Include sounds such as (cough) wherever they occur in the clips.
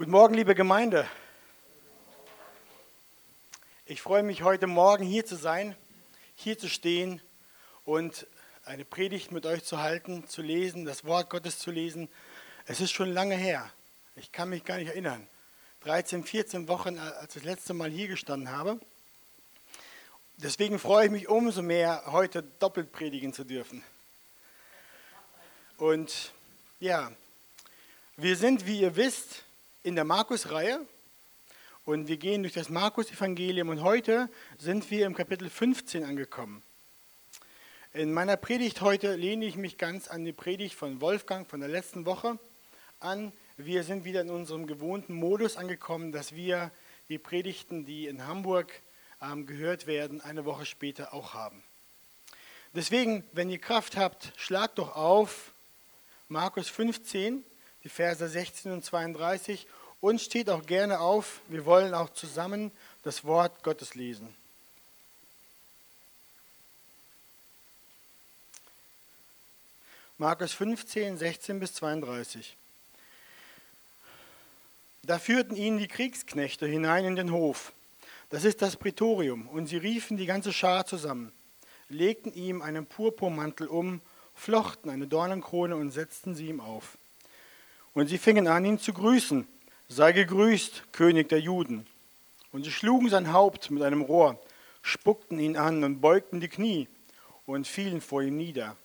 Guten Morgen, liebe Gemeinde. Ich freue mich heute Morgen hier zu sein, hier zu stehen und eine Predigt mit euch zu halten, zu lesen, das Wort Gottes zu lesen. Es ist schon lange her. Ich kann mich gar nicht erinnern. 13, 14 Wochen, als ich das letzte Mal hier gestanden habe. Deswegen freue ich mich umso mehr, heute doppelt predigen zu dürfen. Und ja, wir sind, wie ihr wisst, in der Markus-Reihe und wir gehen durch das Markus-Evangelium und heute sind wir im Kapitel 15 angekommen. In meiner Predigt heute lehne ich mich ganz an die Predigt von Wolfgang von der letzten Woche an. Wir sind wieder in unserem gewohnten Modus angekommen, dass wir die Predigten, die in Hamburg ähm, gehört werden, eine Woche später auch haben. Deswegen, wenn ihr Kraft habt, schlagt doch auf Markus 15 die Verse 16 und 32 und steht auch gerne auf. Wir wollen auch zusammen das Wort Gottes lesen. Markus 15, 16 bis 32. Da führten ihn die Kriegsknechte hinein in den Hof. Das ist das Prätorium. Und sie riefen die ganze Schar zusammen, legten ihm einen Purpurmantel um, flochten eine Dornenkrone und setzten sie ihm auf. Und sie fingen an, ihn zu grüßen. Sei gegrüßt, König der Juden. Und sie schlugen sein Haupt mit einem Rohr, spuckten ihn an und beugten die Knie und fielen vor ihm nieder.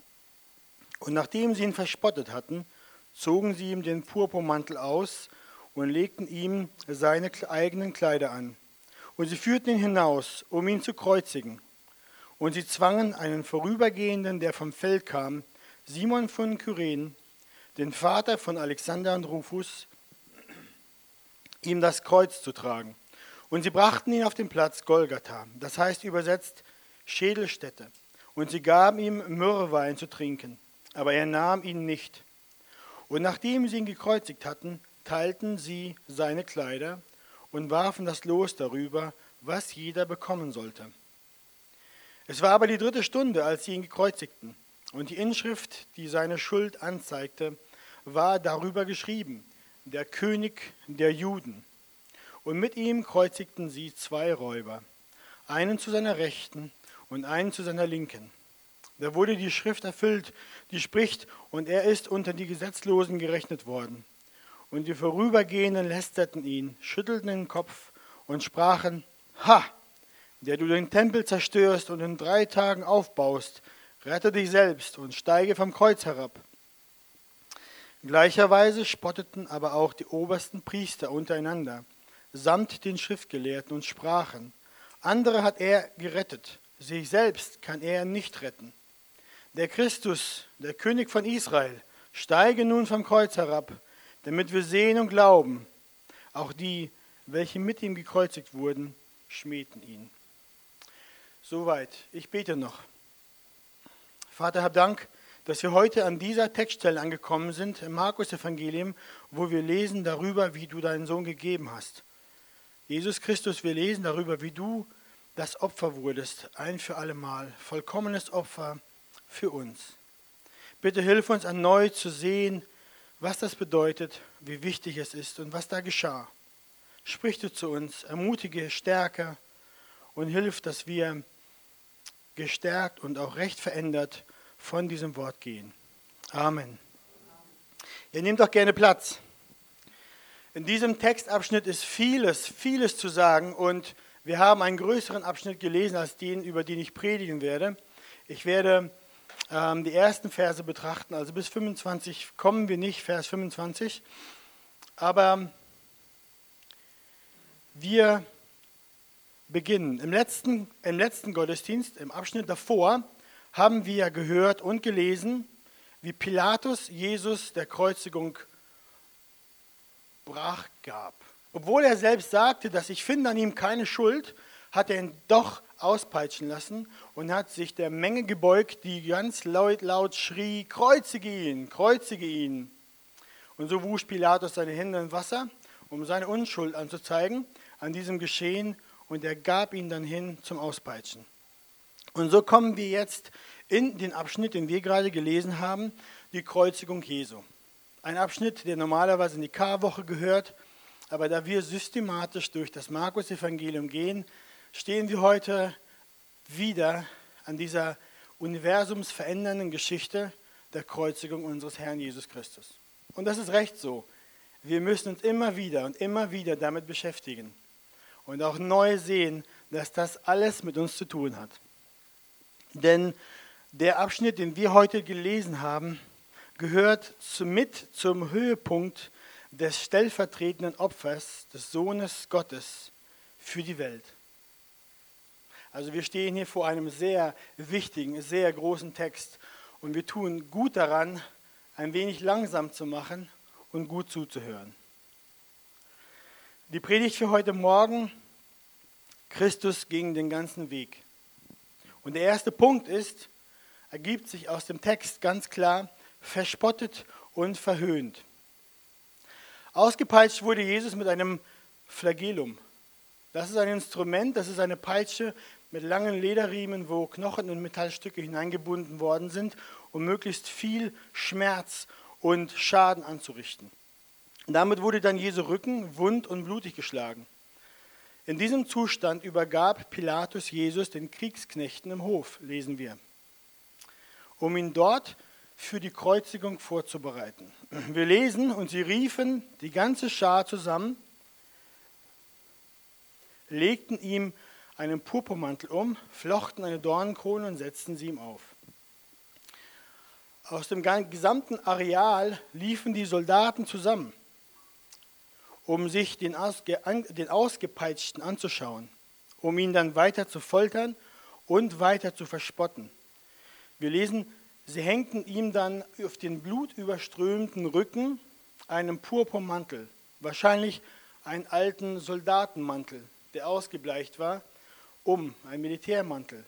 Und nachdem sie ihn verspottet hatten, zogen sie ihm den Purpurmantel aus und legten ihm seine eigenen Kleider an. Und sie führten ihn hinaus, um ihn zu kreuzigen. Und sie zwangen einen Vorübergehenden, der vom Feld kam, Simon von Kyren, den Vater von Alexander und Rufus, ihm das Kreuz zu tragen. Und sie brachten ihn auf den Platz Golgatha, das heißt übersetzt Schädelstätte. Und sie gaben ihm Myrrhewein zu trinken, aber er nahm ihn nicht. Und nachdem sie ihn gekreuzigt hatten, teilten sie seine Kleider und warfen das Los darüber, was jeder bekommen sollte. Es war aber die dritte Stunde, als sie ihn gekreuzigten. Und die Inschrift, die seine Schuld anzeigte, war darüber geschrieben, der König der Juden. Und mit ihm kreuzigten sie zwei Räuber, einen zu seiner Rechten und einen zu seiner Linken. Da wurde die Schrift erfüllt, die spricht, und er ist unter die Gesetzlosen gerechnet worden. Und die Vorübergehenden lästerten ihn, schüttelten den Kopf und sprachen, Ha, der du den Tempel zerstörst und in drei Tagen aufbaust, rette dich selbst und steige vom Kreuz herab. Gleicherweise spotteten aber auch die obersten Priester untereinander, samt den Schriftgelehrten und sprachen, andere hat er gerettet, sich selbst kann er nicht retten. Der Christus, der König von Israel, steige nun vom Kreuz herab, damit wir sehen und glauben. Auch die, welche mit ihm gekreuzigt wurden, schmähten ihn. Soweit. Ich bete noch. Vater, hab Dank dass wir heute an dieser Textstelle angekommen sind im Markus-Evangelium, wo wir lesen darüber, wie du deinen Sohn gegeben hast. Jesus Christus, wir lesen darüber, wie du das Opfer wurdest, ein für allemal, vollkommenes Opfer für uns. Bitte hilf uns erneut zu sehen, was das bedeutet, wie wichtig es ist und was da geschah. Sprich du zu uns, ermutige, stärke und hilf, dass wir gestärkt und auch recht verändert von diesem Wort gehen. Amen. Ihr nehmt doch gerne Platz. In diesem Textabschnitt ist vieles, vieles zu sagen und wir haben einen größeren Abschnitt gelesen als den, über den ich predigen werde. Ich werde ähm, die ersten Verse betrachten, also bis 25 kommen wir nicht, Vers 25. Aber wir beginnen. Im letzten, Im letzten Gottesdienst, im Abschnitt davor, haben wir gehört und gelesen, wie Pilatus Jesus der Kreuzigung brach gab. Obwohl er selbst sagte, dass ich finde an ihm keine Schuld, hat er ihn doch auspeitschen lassen und hat sich der Menge gebeugt, die ganz laut, laut schrie, kreuzige ihn, kreuzige ihn. Und so wusch Pilatus seine Hände in Wasser, um seine Unschuld anzuzeigen an diesem Geschehen, und er gab ihn dann hin zum Auspeitschen. Und so kommen wir jetzt in den Abschnitt, den wir gerade gelesen haben, die Kreuzigung Jesu. Ein Abschnitt, der normalerweise in die Karwoche gehört, Aber da wir systematisch durch das Markus-Evangelium gehen, stehen wir heute wieder an dieser universumsverändernden Geschichte der Kreuzigung unseres Herrn Jesus Christus. Und das ist recht so. Wir müssen uns immer wieder und immer wieder damit beschäftigen und auch neu sehen, dass das alles mit uns zu tun hat. Denn der Abschnitt, den wir heute gelesen haben, gehört mit zum Höhepunkt des stellvertretenden Opfers des Sohnes Gottes für die Welt. Also wir stehen hier vor einem sehr wichtigen, sehr großen Text und wir tun gut daran, ein wenig langsam zu machen und gut zuzuhören. Die Predigt für heute Morgen, Christus ging den ganzen Weg. Und der erste Punkt ist, ergibt sich aus dem Text ganz klar, verspottet und verhöhnt. Ausgepeitscht wurde Jesus mit einem Flagellum. Das ist ein Instrument, das ist eine Peitsche mit langen Lederriemen, wo Knochen und Metallstücke hineingebunden worden sind, um möglichst viel Schmerz und Schaden anzurichten. Damit wurde dann Jesu Rücken wund und blutig geschlagen. In diesem Zustand übergab Pilatus Jesus den Kriegsknechten im Hof, lesen wir, um ihn dort für die Kreuzigung vorzubereiten. Wir lesen, und sie riefen die ganze Schar zusammen, legten ihm einen Purpurmantel um, flochten eine Dornenkrone und setzten sie ihm auf. Aus dem gesamten Areal liefen die Soldaten zusammen, um sich den, Ausge den Ausgepeitschten anzuschauen, um ihn dann weiter zu foltern und weiter zu verspotten. Wir lesen, sie hängten ihm dann auf den blutüberströmten Rücken einen Purpurmantel, wahrscheinlich einen alten Soldatenmantel, der ausgebleicht war, um, ein Militärmantel.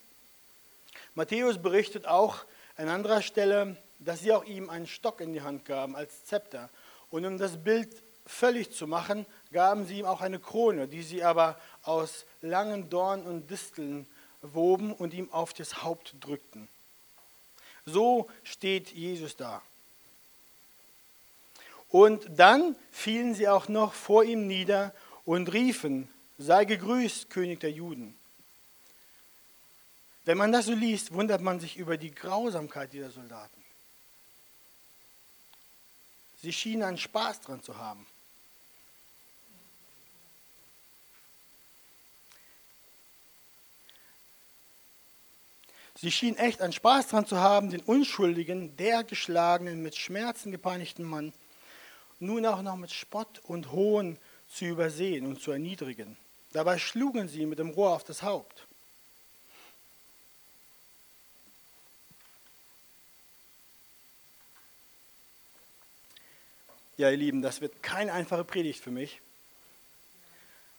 Matthäus berichtet auch an anderer Stelle, dass sie auch ihm einen Stock in die Hand gaben als Zepter. Und um das Bild völlig zu machen, gaben sie ihm auch eine Krone, die sie aber aus langen Dornen und Disteln woben und ihm auf das Haupt drückten. So steht Jesus da. Und dann fielen sie auch noch vor ihm nieder und riefen, sei gegrüßt, König der Juden. Wenn man das so liest, wundert man sich über die Grausamkeit dieser Soldaten. Sie schienen einen Spaß dran zu haben. Sie schienen echt einen Spaß dran zu haben, den unschuldigen, der geschlagenen, mit Schmerzen gepeinigten Mann nun auch noch mit Spott und Hohn zu übersehen und zu erniedrigen. Dabei schlugen sie mit dem Rohr auf das Haupt. Ja, ihr Lieben, das wird keine einfache Predigt für mich.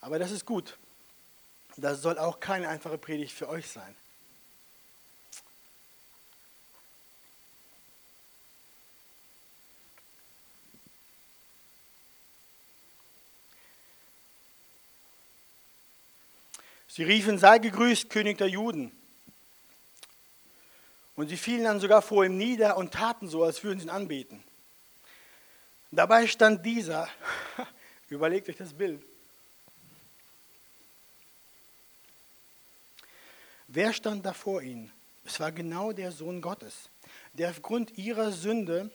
Aber das ist gut. Das soll auch keine einfache Predigt für euch sein. Sie riefen, sei gegrüßt, König der Juden. Und sie fielen dann sogar vor ihm nieder und taten so, als würden sie ihn anbeten. Dabei stand dieser, (laughs) überlegt euch das Bild. Wer stand da vor ihnen? Es war genau der Sohn Gottes, der aufgrund ihrer Sünde,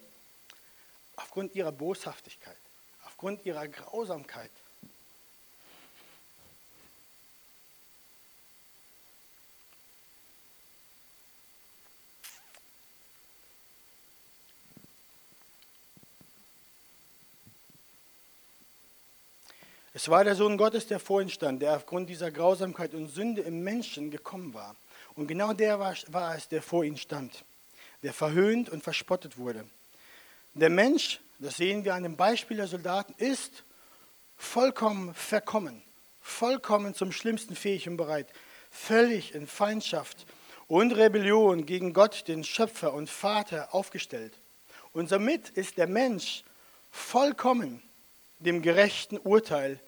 aufgrund ihrer Boshaftigkeit, aufgrund ihrer Grausamkeit Es war der Sohn Gottes, der vor ihnen stand, der aufgrund dieser Grausamkeit und Sünde im Menschen gekommen war. Und genau der war, war es, der vor ihnen stand, der verhöhnt und verspottet wurde. Der Mensch, das sehen wir an dem Beispiel der Soldaten, ist vollkommen verkommen, vollkommen zum Schlimmsten fähig und bereit, völlig in Feindschaft und Rebellion gegen Gott, den Schöpfer und Vater, aufgestellt. Und somit ist der Mensch vollkommen dem gerechten Urteil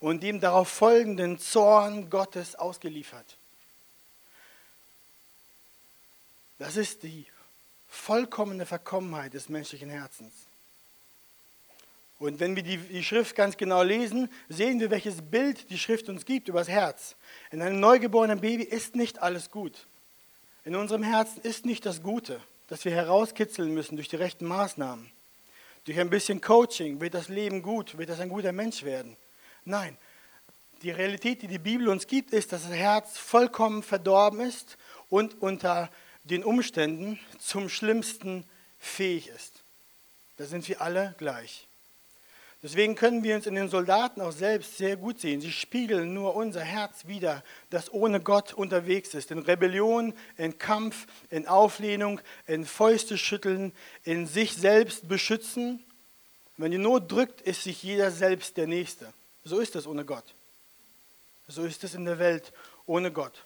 und dem darauf folgenden Zorn Gottes ausgeliefert. Das ist die vollkommene Verkommenheit des menschlichen Herzens. Und wenn wir die, die Schrift ganz genau lesen, sehen wir, welches Bild die Schrift uns gibt über das Herz. In einem neugeborenen Baby ist nicht alles gut. In unserem Herzen ist nicht das Gute, das wir herauskitzeln müssen durch die rechten Maßnahmen. Durch ein bisschen Coaching wird das Leben gut, wird das ein guter Mensch werden. Nein, die Realität, die die Bibel uns gibt, ist, dass das Herz vollkommen verdorben ist und unter den Umständen zum Schlimmsten fähig ist. Da sind wir alle gleich. Deswegen können wir uns in den Soldaten auch selbst sehr gut sehen. Sie spiegeln nur unser Herz wider, das ohne Gott unterwegs ist. In Rebellion, in Kampf, in Auflehnung, in Fäuste schütteln, in sich selbst beschützen. Wenn die Not drückt, ist sich jeder selbst der Nächste. So ist es ohne Gott. So ist es in der Welt ohne Gott.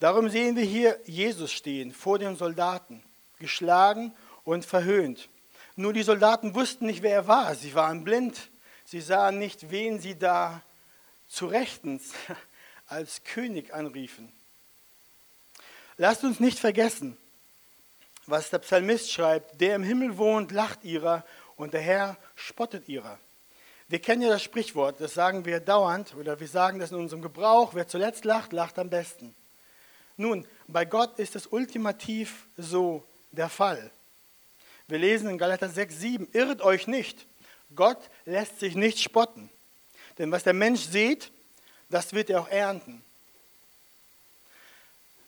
Darum sehen wir hier Jesus stehen vor den Soldaten, geschlagen und verhöhnt. Nur die Soldaten wussten nicht, wer er war. Sie waren blind. Sie sahen nicht, wen sie da zu Rechtens (laughs) als König anriefen. Lasst uns nicht vergessen, was der Psalmist schreibt. Der im Himmel wohnt, lacht ihrer und der Herr spottet ihrer. Wir kennen ja das Sprichwort, das sagen wir dauernd oder wir sagen das in unserem Gebrauch. Wer zuletzt lacht, lacht am besten. Nun, bei Gott ist es ultimativ so der Fall. Wir lesen in Galater 6, 7, irrt euch nicht, Gott lässt sich nicht spotten. Denn was der Mensch sieht, das wird er auch ernten.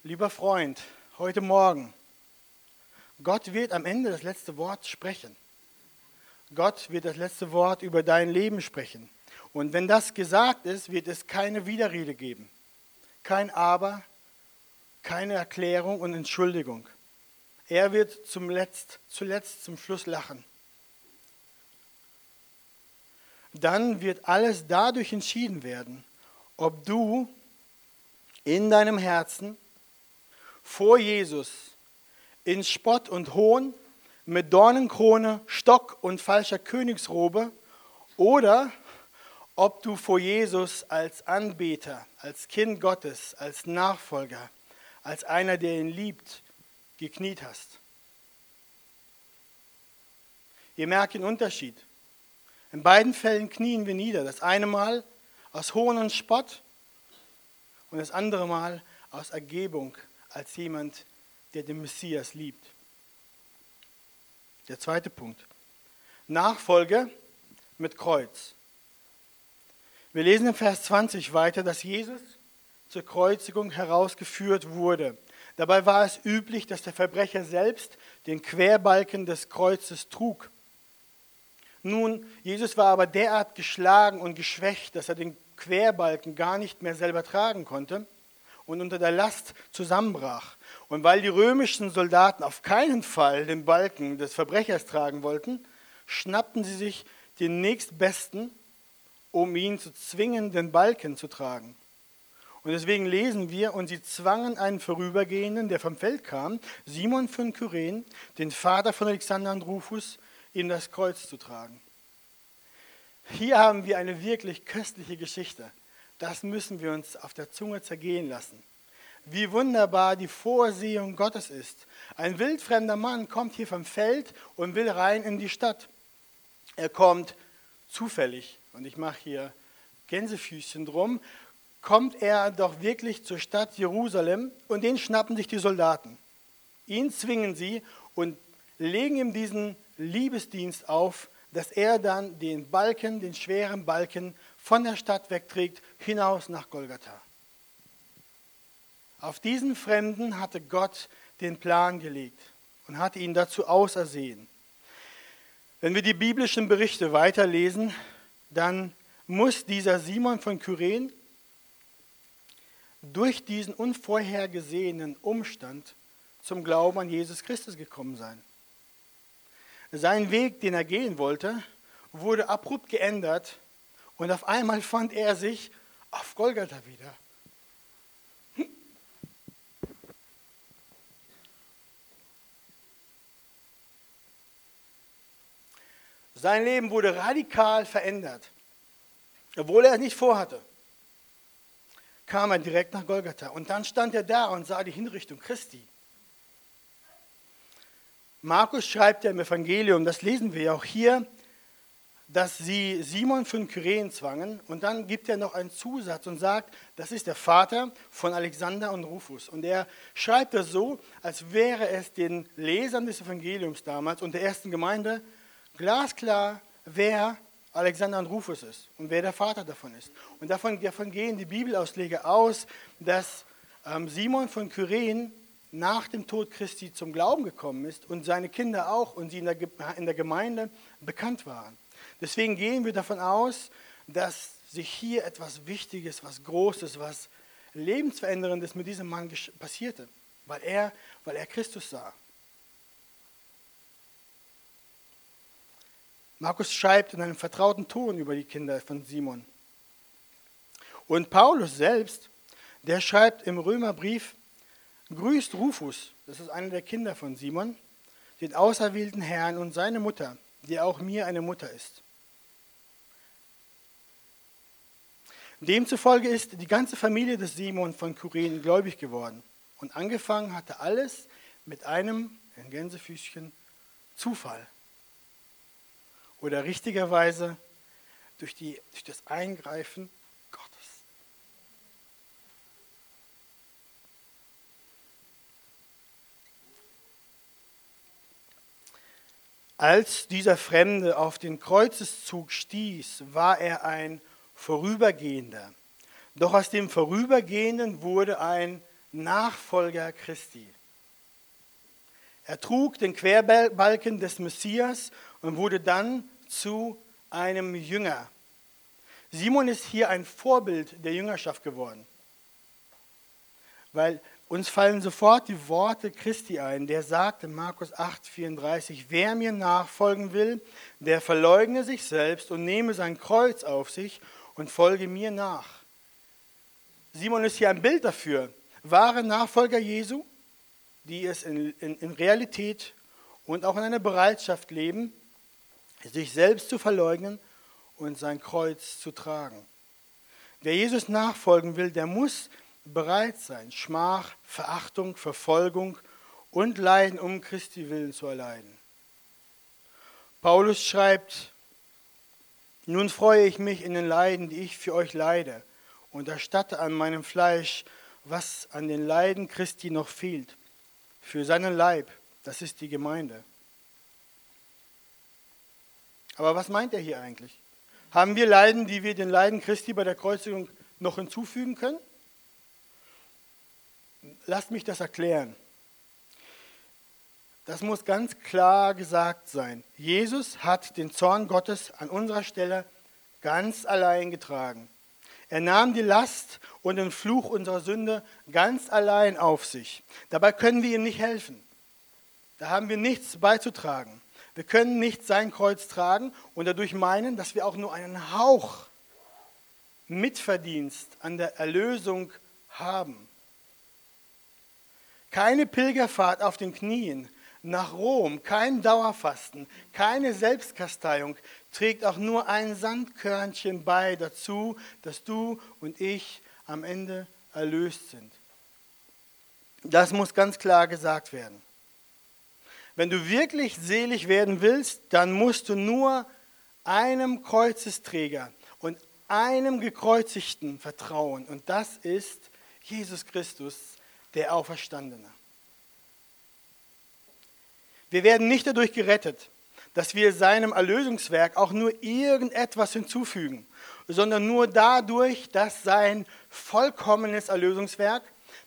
Lieber Freund, heute Morgen, Gott wird am Ende das letzte Wort sprechen. Gott wird das letzte Wort über dein Leben sprechen. Und wenn das gesagt ist, wird es keine Widerrede geben. Kein Aber, keine Erklärung und Entschuldigung. Er wird zum Letzt, zuletzt zum Schluss lachen. Dann wird alles dadurch entschieden werden, ob du in deinem Herzen vor Jesus in Spott und Hohn mit Dornenkrone, Stock und falscher Königsrobe oder ob du vor Jesus als Anbeter, als Kind Gottes, als Nachfolger, als einer, der ihn liebt, gekniet hast. Ihr merkt den Unterschied. In beiden Fällen knien wir nieder. Das eine Mal aus Hohn und Spott und das andere Mal aus Ergebung als jemand, der den Messias liebt. Der zweite Punkt. Nachfolge mit Kreuz. Wir lesen im Vers 20 weiter, dass Jesus zur Kreuzigung herausgeführt wurde. Dabei war es üblich, dass der Verbrecher selbst den Querbalken des Kreuzes trug. Nun, Jesus war aber derart geschlagen und geschwächt, dass er den Querbalken gar nicht mehr selber tragen konnte und unter der Last zusammenbrach. Und weil die römischen Soldaten auf keinen Fall den Balken des Verbrechers tragen wollten, schnappten sie sich den nächstbesten, um ihn zu zwingen, den Balken zu tragen. Und deswegen lesen wir, und sie zwangen einen Vorübergehenden, der vom Feld kam, Simon von Kyren, den Vater von Alexander und Rufus, ihm das Kreuz zu tragen. Hier haben wir eine wirklich köstliche Geschichte. Das müssen wir uns auf der Zunge zergehen lassen. Wie wunderbar die Vorsehung Gottes ist. Ein wildfremder Mann kommt hier vom Feld und will rein in die Stadt. Er kommt zufällig, und ich mache hier Gänsefüßchen drum, kommt er doch wirklich zur Stadt Jerusalem und den schnappen sich die Soldaten. Ihn zwingen sie und legen ihm diesen Liebesdienst auf, dass er dann den Balken, den schweren Balken von der Stadt wegträgt, hinaus nach Golgatha. Auf diesen Fremden hatte Gott den Plan gelegt und hatte ihn dazu ausersehen. Wenn wir die biblischen Berichte weiterlesen, dann muss dieser Simon von Kyren durch diesen unvorhergesehenen Umstand zum Glauben an Jesus Christus gekommen sein. Sein Weg, den er gehen wollte, wurde abrupt geändert und auf einmal fand er sich auf Golgatha wieder. Sein Leben wurde radikal verändert, obwohl er es nicht vorhatte kam er direkt nach Golgatha. Und dann stand er da und sah die Hinrichtung Christi. Markus schreibt ja im Evangelium, das lesen wir ja auch hier, dass sie Simon von Kyren zwangen und dann gibt er noch einen Zusatz und sagt, das ist der Vater von Alexander und Rufus. Und er schreibt das so, als wäre es den Lesern des Evangeliums damals und der ersten Gemeinde glasklar, wer Alexander und Rufus ist und wer der Vater davon ist. Und davon, davon gehen die Bibelausleger aus, dass ähm, Simon von Kyren nach dem Tod Christi zum Glauben gekommen ist und seine Kinder auch und sie in der, in der Gemeinde bekannt waren. Deswegen gehen wir davon aus, dass sich hier etwas Wichtiges, was Großes, was Lebensveränderndes mit diesem Mann passierte, weil er, weil er Christus sah. Markus schreibt in einem vertrauten Ton über die Kinder von Simon. Und Paulus selbst, der schreibt im Römerbrief, grüßt Rufus, das ist einer der Kinder von Simon, den auserwählten Herrn und seine Mutter, die auch mir eine Mutter ist. Demzufolge ist die ganze Familie des Simon von Kyren gläubig geworden. Und angefangen hatte alles mit einem, ein Gänsefüßchen, Zufall. Oder richtigerweise durch, die, durch das Eingreifen Gottes. Als dieser Fremde auf den Kreuzeszug stieß, war er ein Vorübergehender. Doch aus dem Vorübergehenden wurde ein Nachfolger Christi. Er trug den Querbalken des Messias und wurde dann zu einem Jünger. Simon ist hier ein Vorbild der Jüngerschaft geworden, weil uns fallen sofort die Worte Christi ein, der sagt in Markus 8, 34, wer mir nachfolgen will, der verleugne sich selbst und nehme sein Kreuz auf sich und folge mir nach. Simon ist hier ein Bild dafür. Wahre Nachfolger Jesu, die es in, in, in Realität und auch in einer Bereitschaft leben, sich selbst zu verleugnen und sein Kreuz zu tragen. Wer Jesus nachfolgen will, der muss bereit sein, Schmach, Verachtung, Verfolgung und Leiden um Christi willen zu erleiden. Paulus schreibt nun freue ich mich in den Leiden, die ich für euch leide, und erstatte an meinem Fleisch, was an den Leiden Christi noch fehlt, für seinen Leib, das ist die Gemeinde. Aber was meint er hier eigentlich? Haben wir Leiden, die wir den Leiden Christi bei der Kreuzigung noch hinzufügen können? Lasst mich das erklären. Das muss ganz klar gesagt sein. Jesus hat den Zorn Gottes an unserer Stelle ganz allein getragen. Er nahm die Last und den Fluch unserer Sünde ganz allein auf sich. Dabei können wir ihm nicht helfen. Da haben wir nichts beizutragen. Wir können nicht sein Kreuz tragen und dadurch meinen, dass wir auch nur einen Hauch Mitverdienst an der Erlösung haben. Keine Pilgerfahrt auf den Knien nach Rom, kein Dauerfasten, keine Selbstkasteiung trägt auch nur ein Sandkörnchen bei dazu, dass du und ich am Ende erlöst sind. Das muss ganz klar gesagt werden. Wenn du wirklich selig werden willst, dann musst du nur einem Kreuzesträger und einem Gekreuzigten vertrauen. Und das ist Jesus Christus, der Auferstandene. Wir werden nicht dadurch gerettet, dass wir seinem Erlösungswerk auch nur irgendetwas hinzufügen, sondern nur dadurch, dass sein vollkommenes Erlösungswerk,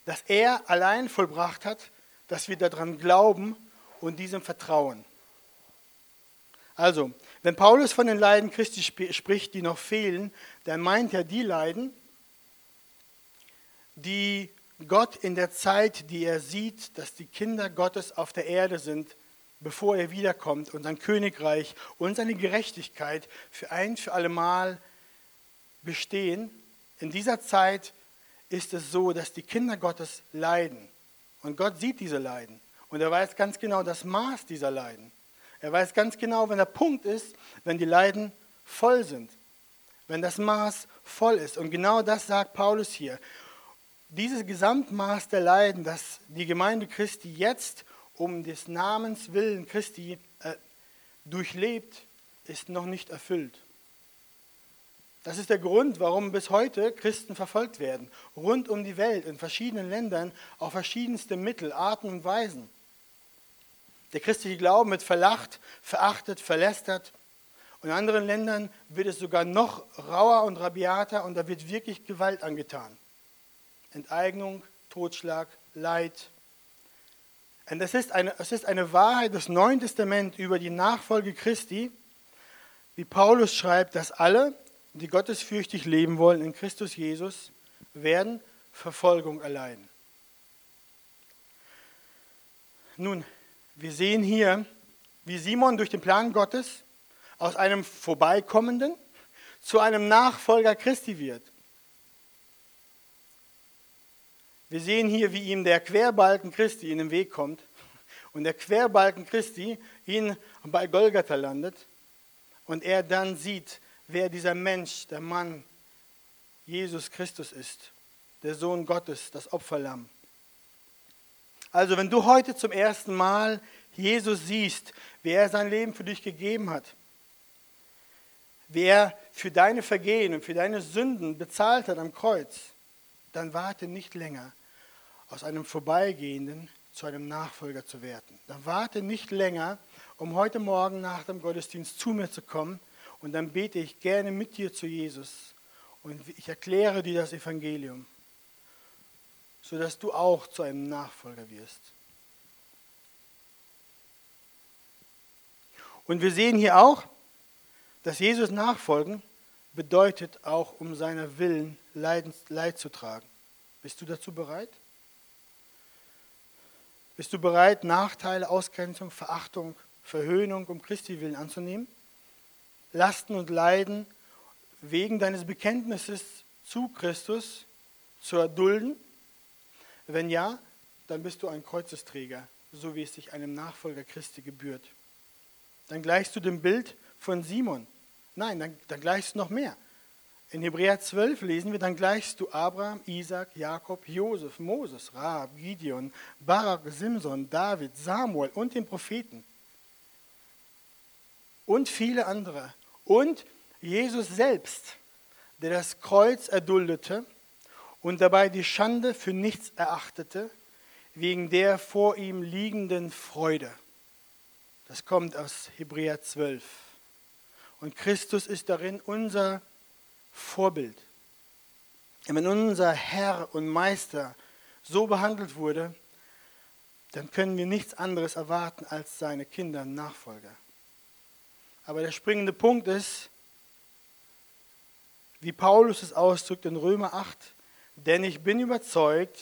das er allein vollbracht hat, dass wir daran glauben und diesem vertrauen. Also, wenn Paulus von den Leiden Christi spricht, die noch fehlen, dann meint er die Leiden, die Gott in der Zeit, die er sieht, dass die Kinder Gottes auf der Erde sind, bevor er wiederkommt und sein Königreich und seine Gerechtigkeit für ein für allemal bestehen. In dieser Zeit ist es so, dass die Kinder Gottes leiden. Und Gott sieht diese Leiden. Und er weiß ganz genau das Maß dieser Leiden. Er weiß ganz genau, wenn der Punkt ist, wenn die Leiden voll sind. Wenn das Maß voll ist. Und genau das sagt Paulus hier. Dieses Gesamtmaß der Leiden, das die Gemeinde Christi jetzt um des Namens willen Christi äh, durchlebt, ist noch nicht erfüllt. Das ist der Grund, warum bis heute Christen verfolgt werden, rund um die Welt, in verschiedenen Ländern, auf verschiedenste Mittel, Arten und Weisen. Der christliche Glauben wird verlacht, verachtet, verlästert. Und in anderen Ländern wird es sogar noch rauer und rabiater und da wird wirklich Gewalt angetan. Enteignung, Totschlag, Leid. Und es ist eine, es ist eine Wahrheit des Neuen Testaments über die Nachfolge Christi, wie Paulus schreibt, dass alle, die gottesfürchtig leben wollen in Christus Jesus, werden Verfolgung erleiden. Nun, wir sehen hier, wie Simon durch den Plan Gottes aus einem Vorbeikommenden zu einem Nachfolger Christi wird. Wir sehen hier, wie ihm der Querbalken Christi in den Weg kommt und der Querbalken Christi ihn bei Golgatha landet und er dann sieht, wer dieser Mensch, der Mann, Jesus Christus ist, der Sohn Gottes, das Opferlamm. Also wenn du heute zum ersten Mal Jesus siehst, wer er sein Leben für dich gegeben hat, wer für deine Vergehen und für deine Sünden bezahlt hat am Kreuz, dann warte nicht länger, aus einem Vorbeigehenden zu einem Nachfolger zu werden. Dann warte nicht länger, um heute Morgen nach dem Gottesdienst zu mir zu kommen und dann bete ich gerne mit dir zu Jesus und ich erkläre dir das Evangelium, sodass du auch zu einem Nachfolger wirst. Und wir sehen hier auch, dass Jesus nachfolgen bedeutet auch, um seiner Willen Leid zu tragen. Bist du dazu bereit? Bist du bereit, Nachteile, Ausgrenzung, Verachtung, Verhöhnung um Christi willen anzunehmen? Lasten und Leiden wegen deines Bekenntnisses zu Christus zu erdulden? Wenn ja, dann bist du ein Kreuzesträger, so wie es sich einem Nachfolger Christi gebührt. Dann gleichst du dem Bild von Simon. Nein, dann, dann gleichst du noch mehr. In Hebräer 12 lesen wir, dann gleichst du Abraham, Isaac, Jakob, Josef, Moses, Rahab, Gideon, Barak, Simson, David, Samuel und den Propheten. Und viele andere. Und Jesus selbst, der das Kreuz erduldete und dabei die Schande für nichts erachtete, wegen der vor ihm liegenden Freude. Das kommt aus Hebräer 12. Und Christus ist darin unser Vorbild. Wenn unser Herr und Meister so behandelt wurde, dann können wir nichts anderes erwarten als seine Kinder und Nachfolger. Aber der springende Punkt ist, wie Paulus es ausdrückt in Römer 8, denn ich bin überzeugt,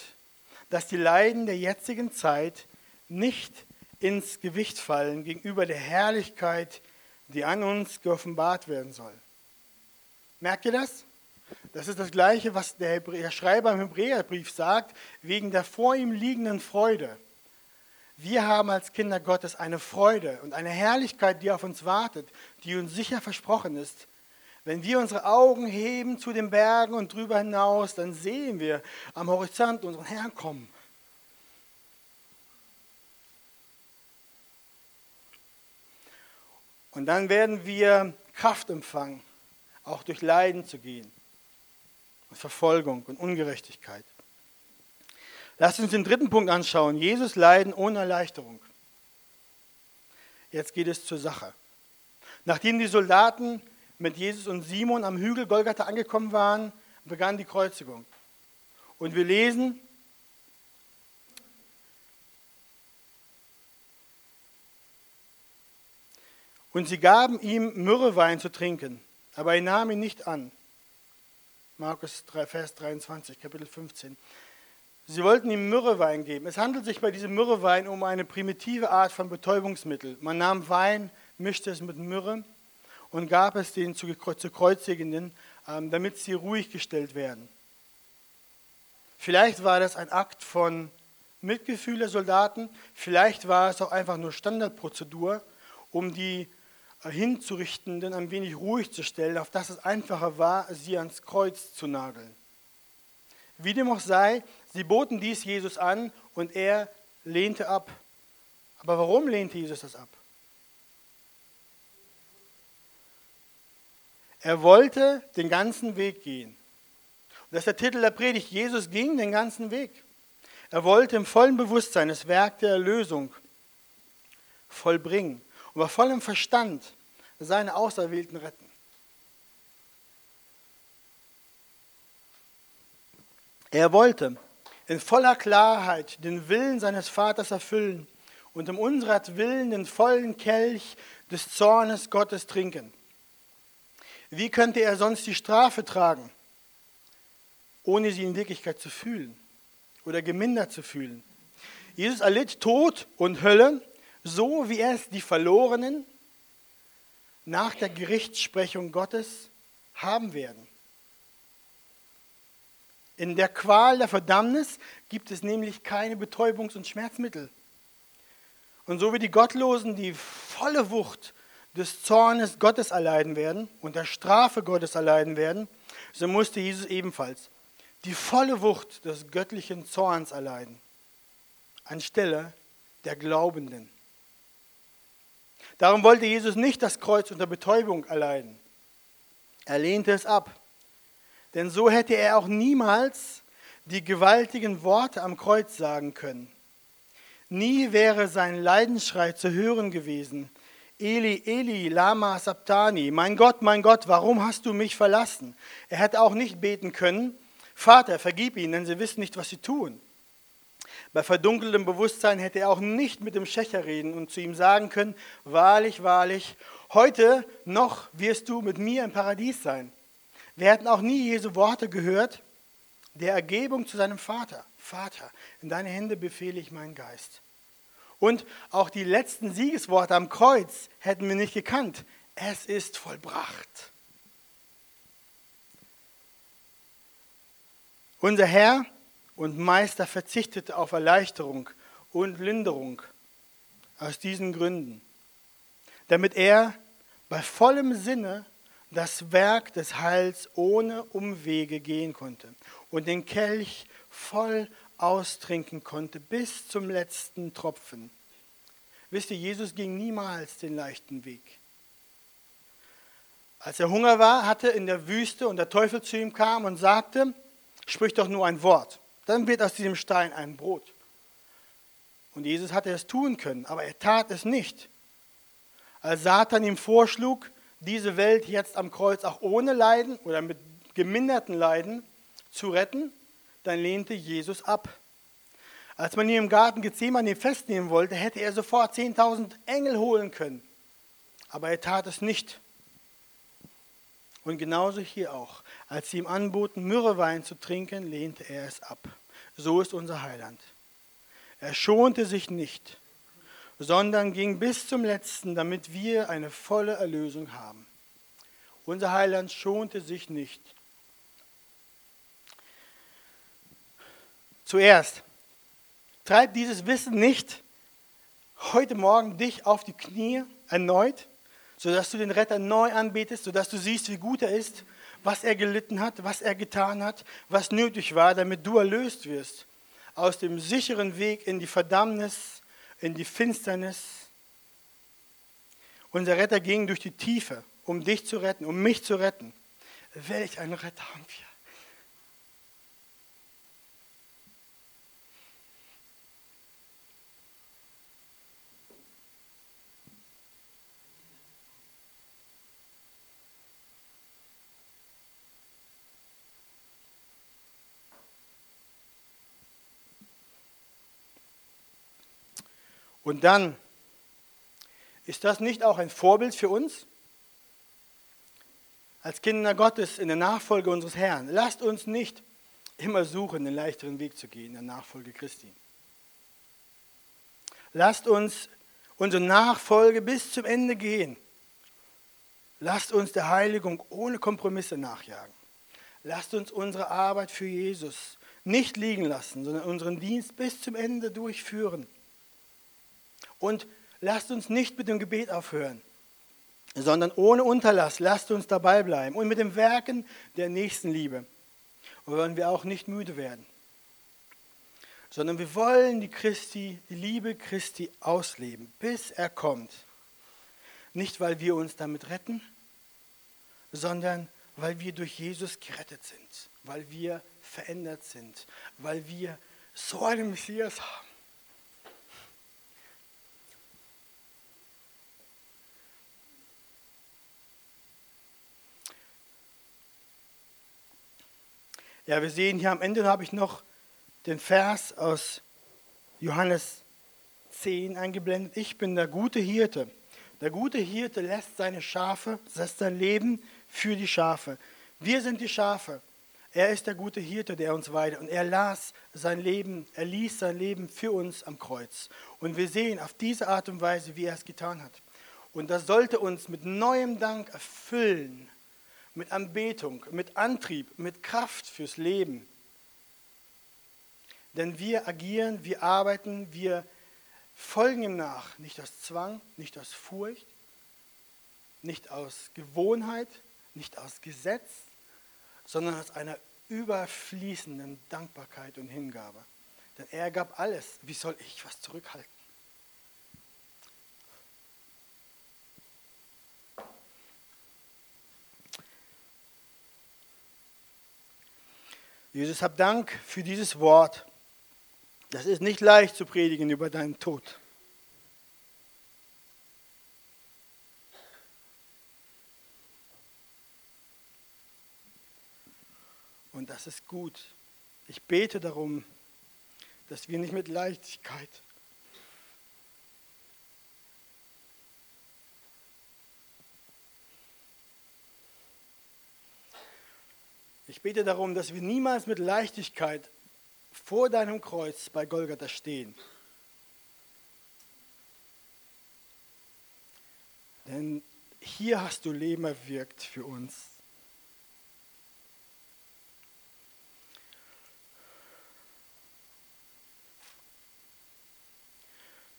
dass die Leiden der jetzigen Zeit nicht ins Gewicht fallen gegenüber der Herrlichkeit, die an uns geoffenbart werden soll. Merkt ihr das? Das ist das Gleiche, was der, Schreiber im Hebräerbrief sagt, wegen der vor ihm liegenden Freude. Wir haben als Kinder Gottes eine Freude und eine Herrlichkeit, die auf uns wartet, die uns sicher versprochen ist. Wenn wir unsere Augen heben zu den Bergen und drüber hinaus, dann sehen wir am Horizont unseren Herrn kommen. Und dann werden wir Kraft empfangen auch durch Leiden zu gehen und Verfolgung und Ungerechtigkeit. Lasst uns den dritten Punkt anschauen. Jesus leiden ohne Erleichterung. Jetzt geht es zur Sache. Nachdem die Soldaten mit Jesus und Simon am Hügel Golgatha angekommen waren, begann die Kreuzigung. Und wir lesen, und sie gaben ihm Myrrhewein zu trinken aber er nahm ihn nicht an. Markus 3, Vers 23, Kapitel 15. Sie wollten ihm Myrrhewein geben. Es handelt sich bei diesem Myrrhewein um eine primitive Art von Betäubungsmittel. Man nahm Wein, mischte es mit Myrrhe und gab es denen zu, Kreuzigenden, ähm, damit sie ruhig gestellt werden. Vielleicht war das ein Akt von Mitgefühl der Soldaten, vielleicht war es auch einfach nur Standardprozedur, um die Hinzurichtenden ein wenig ruhig zu stellen, auf dass es einfacher war, sie ans Kreuz zu nageln. Wie dem auch sei, sie boten dies Jesus an und er lehnte ab. Aber warum lehnte Jesus das ab? Er wollte den ganzen Weg gehen. Und das ist der Titel der Predigt. Jesus ging den ganzen Weg. Er wollte im vollen Bewusstsein das Werk der Erlösung vollbringen und bei vollem Verstand seine Auserwählten retten. Er wollte in voller Klarheit den Willen seines Vaters erfüllen und um unserer Willen den vollen Kelch des Zornes Gottes trinken. Wie könnte er sonst die Strafe tragen, ohne sie in Wirklichkeit zu fühlen oder gemindert zu fühlen? Jesus erlitt Tod und Hölle, so wie er es die Verlorenen nach der Gerichtssprechung Gottes haben werden. In der Qual der Verdammnis gibt es nämlich keine Betäubungs- und Schmerzmittel. Und so wie die Gottlosen die volle Wucht des Zornes Gottes erleiden werden und der Strafe Gottes erleiden werden, so musste Jesus ebenfalls die volle Wucht des göttlichen Zorns erleiden, anstelle der Glaubenden. Darum wollte Jesus nicht das Kreuz unter Betäubung erleiden. Er lehnte es ab. Denn so hätte er auch niemals die gewaltigen Worte am Kreuz sagen können. Nie wäre sein Leidensschrei zu hören gewesen, Eli, Eli, Lama Sabtani, mein Gott, mein Gott, warum hast du mich verlassen? Er hätte auch nicht beten können, Vater, vergib ihnen, denn sie wissen nicht, was sie tun. Bei verdunkeltem Bewusstsein hätte er auch nicht mit dem Schächer reden und zu ihm sagen können, wahrlich, wahrlich, heute noch wirst du mit mir im Paradies sein. Wir hätten auch nie Jesu Worte gehört, der Ergebung zu seinem Vater. Vater, in deine Hände befehle ich meinen Geist. Und auch die letzten Siegesworte am Kreuz hätten wir nicht gekannt. Es ist vollbracht. Unser Herr und Meister verzichtete auf Erleichterung und Linderung aus diesen Gründen, damit er bei vollem Sinne das Werk des Heils ohne Umwege gehen konnte und den Kelch voll austrinken konnte bis zum letzten Tropfen. Wisst ihr, Jesus ging niemals den leichten Weg. Als er Hunger war, hatte in der Wüste und der Teufel zu ihm kam und sagte, sprich doch nur ein Wort, dann wird aus diesem Stein ein Brot. Und Jesus hatte es tun können, aber er tat es nicht. Als Satan ihm vorschlug, diese Welt jetzt am Kreuz auch ohne Leiden oder mit geminderten Leiden zu retten, dann lehnte Jesus ab. Als man ihn im Garten Gethsemane festnehmen wollte, hätte er sofort 10.000 Engel holen können. Aber er tat es nicht. Und genauso hier auch. Als sie ihm anboten, Myrrhewein zu trinken, lehnte er es ab. So ist unser Heiland. Er schonte sich nicht sondern ging bis zum letzten, damit wir eine volle Erlösung haben. Unser Heiland schonte sich nicht. Zuerst, treibt dieses Wissen nicht heute Morgen dich auf die Knie erneut, sodass du den Retter neu anbetest, sodass du siehst, wie gut er ist, was er gelitten hat, was er getan hat, was nötig war, damit du erlöst wirst aus dem sicheren Weg in die Verdammnis in die Finsternis. Unser Retter ging durch die Tiefe, um dich zu retten, um mich zu retten. Welch ein Retter haben wir. Und dann, ist das nicht auch ein Vorbild für uns? Als Kinder Gottes in der Nachfolge unseres Herrn, lasst uns nicht immer suchen, den leichteren Weg zu gehen in der Nachfolge Christi. Lasst uns unsere Nachfolge bis zum Ende gehen. Lasst uns der Heiligung ohne Kompromisse nachjagen. Lasst uns unsere Arbeit für Jesus nicht liegen lassen, sondern unseren Dienst bis zum Ende durchführen. Und lasst uns nicht mit dem Gebet aufhören, sondern ohne Unterlass lasst uns dabei bleiben und mit dem Werken der Nächstenliebe. Und wollen wir auch nicht müde werden. sondern wir wollen die Christi, die Liebe Christi ausleben, bis er kommt. Nicht, weil wir uns damit retten, sondern weil wir durch Jesus gerettet sind, weil wir verändert sind, weil wir so einen Messias haben. Ja, wir sehen hier am Ende habe ich noch den Vers aus Johannes 10 eingeblendet. Ich bin der gute Hirte. Der gute Hirte lässt seine Schafe, lässt sein Leben für die Schafe. Wir sind die Schafe. Er ist der gute Hirte, der uns weidet. Und er las sein Leben, er ließ sein Leben für uns am Kreuz. Und wir sehen auf diese Art und Weise, wie er es getan hat. Und das sollte uns mit neuem Dank erfüllen, mit Anbetung, mit Antrieb, mit Kraft fürs Leben. Denn wir agieren, wir arbeiten, wir folgen ihm nach, nicht aus Zwang, nicht aus Furcht, nicht aus Gewohnheit, nicht aus Gesetz, sondern aus einer überfließenden Dankbarkeit und Hingabe. Denn er gab alles. Wie soll ich was zurückhalten? Jesus, hab Dank für dieses Wort. Das ist nicht leicht zu predigen über deinen Tod. Und das ist gut. Ich bete darum, dass wir nicht mit Leichtigkeit Ich bete darum, dass wir niemals mit Leichtigkeit vor deinem Kreuz bei Golgatha stehen. Denn hier hast du Leben erwirkt für uns.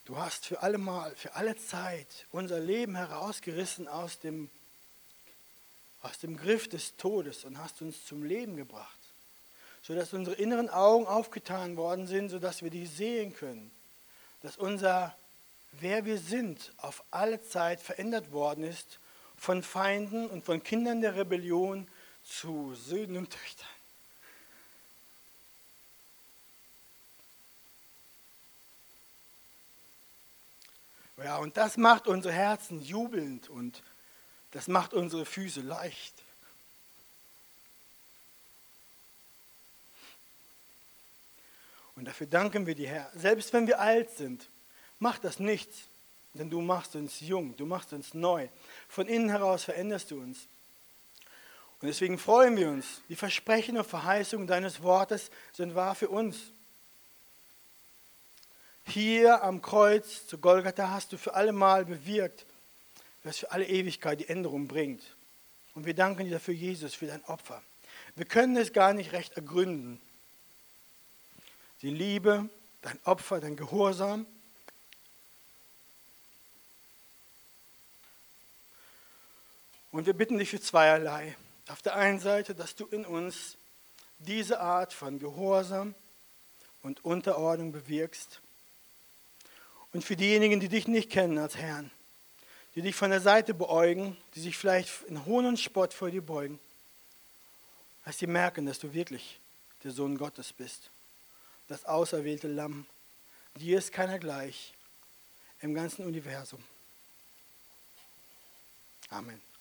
Du hast für alle Mal, für alle Zeit unser Leben herausgerissen aus dem aus dem Griff des Todes und hast uns zum Leben gebracht, sodass unsere inneren Augen aufgetan worden sind, sodass wir die sehen können, dass unser, wer wir sind, auf alle Zeit verändert worden ist von Feinden und von Kindern der Rebellion zu Söhnen und Töchtern. Ja, und das macht unsere Herzen jubelnd und das macht unsere Füße leicht. Und dafür danken wir dir, Herr. Selbst wenn wir alt sind, macht das nichts, denn du machst uns jung, du machst uns neu. Von innen heraus veränderst du uns. Und deswegen freuen wir uns. Die Versprechen und Verheißungen deines Wortes sind wahr für uns. Hier am Kreuz zu Golgatha hast du für alle Mal bewirkt, was für alle Ewigkeit die Änderung bringt. Und wir danken dir dafür, Jesus, für dein Opfer. Wir können es gar nicht recht ergründen. Die Liebe, dein Opfer, dein Gehorsam. Und wir bitten dich für zweierlei. Auf der einen Seite, dass du in uns diese Art von Gehorsam und Unterordnung bewirkst. Und für diejenigen, die dich nicht kennen als Herrn, die dich von der Seite beäugen, die sich vielleicht in Hohn und Spott vor dir beugen, als sie merken, dass du wirklich der Sohn Gottes bist, das auserwählte Lamm. Dir ist keiner gleich im ganzen Universum. Amen.